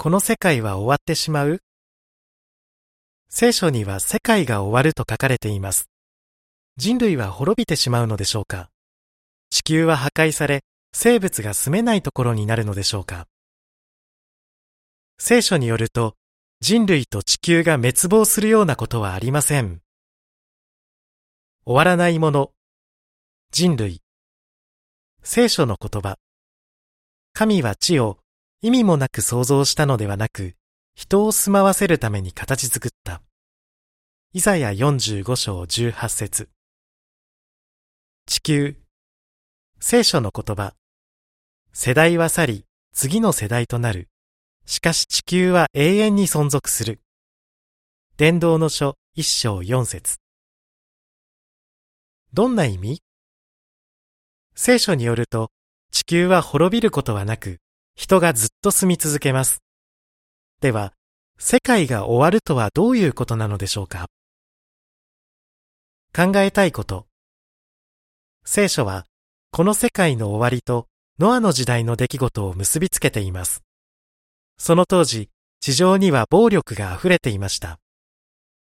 この世界は終わってしまう？聖書には世界が終わると書かれています。人類は滅びてしまうのでしょうか？地球は破壊され、生物が住めないところになるのでしょうか？聖書によると、人類と地球が滅亡するようなことはありません。終わらないもの、人類、聖書の言葉、神は地を意味もなく創造したのではなく、人を住まわせるために形作った。イザヤ45章18節地球、聖書の言葉、世代は去り、次の世代となる。しかし地球は永遠に存続する。伝道の書一章四節どんな意味？聖書によると、地球は滅びることはなく、人がずっと住み続けます。では、世界が終わるとはどういうことなのでしょうか？考えたいこと。聖書は、この世界の終わりとノアの時代の出来事を結びつけています。その当時、地上には暴力が溢れていました。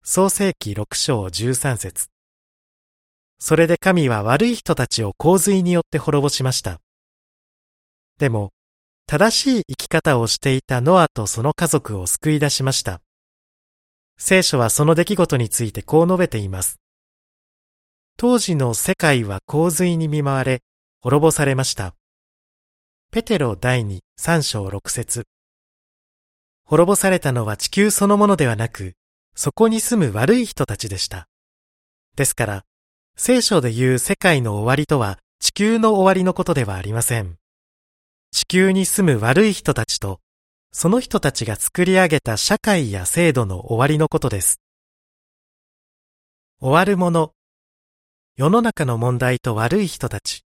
創世記6章13節それで神は悪い人たちを洪水によって滅ぼしました。でも、正しい生き方をしていたノアとその家族を救い出しました。聖書はその出来事についてこう述べています。当時の世界は洪水に見舞われ、滅ぼされました。ペテロ第二三章六節滅ぼされたのは地球そのものではなく、そこに住む悪い人たちでした。ですから、聖書で言う世界の終わりとは地球の終わりのことではありません。地球に住む悪い人たちと、その人たちが作り上げた社会や制度の終わりのことです。終わるもの、世の中の問題と悪い人たち。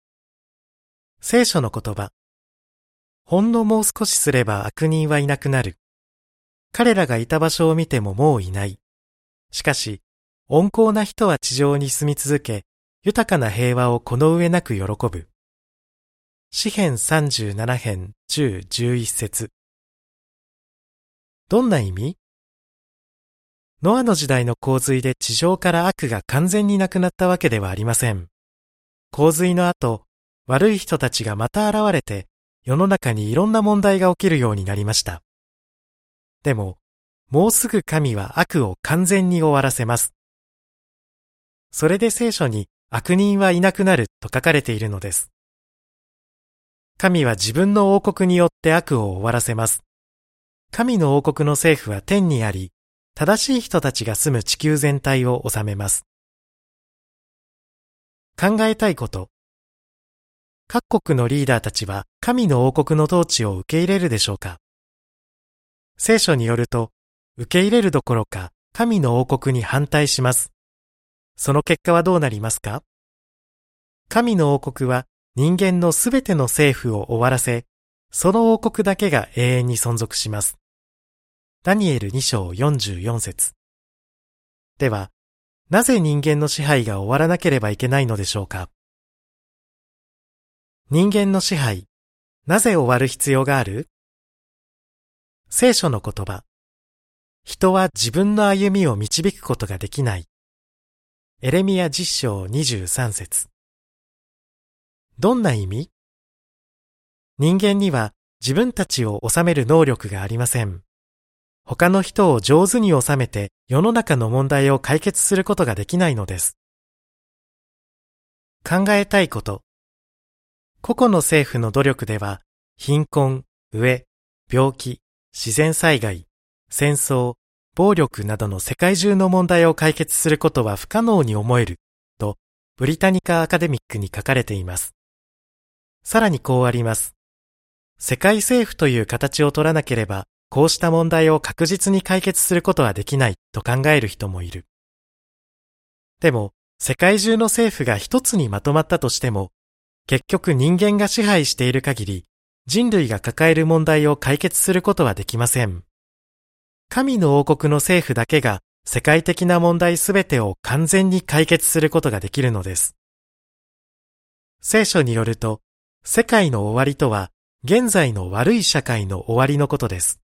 聖書の言葉。ほんのもう少しすれば悪人はいなくなる。彼らがいた場所を見てももういない。しかし、温厚な人は地上に住み続け、豊かな平和をこの上なく喜ぶ。詩編37編10、11節どんな意味？ノアの時代の洪水で地上から悪が完全になくなったわけではありません。洪水の後、悪い人たちがまた現れて、世の中にいろんな問題が起きるようになりました。でも、もうすぐ神は悪を完全に終わらせます。それで聖書に悪人はいなくなると書かれているのです。神は自分の王国によって悪を終わらせます。神の王国の政府は天にあり、正しい人たちが住む地球全体を治めます。考えたいこと。各国のリーダーたちは神の王国の統治を受け入れるでしょうか聖書によると、受け入れるどころか神の王国に反対します。その結果はどうなりますか？神の王国は人間のすべての政府を終わらせ、その王国だけが永遠に存続します。ダニエル2章44節では、なぜ人間の支配が終わらなければいけないのでしょうか？人間の支配、なぜ終わる必要がある？聖書の言葉。人は自分の歩みを導くことができない。エレミア実章23節どんな意味？人間には自分たちを治める能力がありません。他の人を上手に治めて世の中の問題を解決することができないのです。考えたいこと。個々の政府の努力では、貧困、飢え、病気、自然災害、戦争、暴力などの世界中の問題を解決することは不可能に思える、と、ブリタニカアカデミックに書かれています。さらにこうあります。世界政府という形を取らなければ、こうした問題を確実に解決することはできないと考える人もいる。でも、世界中の政府が一つにまとまったとしても、結局人間が支配している限り、人類が抱える問題を解決することはできません。神の王国の政府だけが世界的な問題すべてを完全に解決することができるのです。聖書によると、世界の終わりとは、現在の悪い社会の終わりのことです。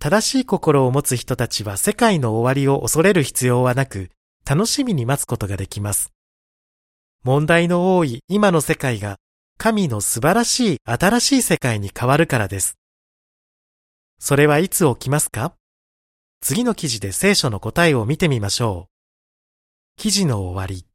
正しい心を持つ人たちは世界の終わりを恐れる必要はなく、楽しみに待つことができます。問題の多い今の世界が神の素晴らしい新しい世界に変わるからです。それはいつ起きますか？次の記事で聖書の答えを見てみましょう。記事の終わり。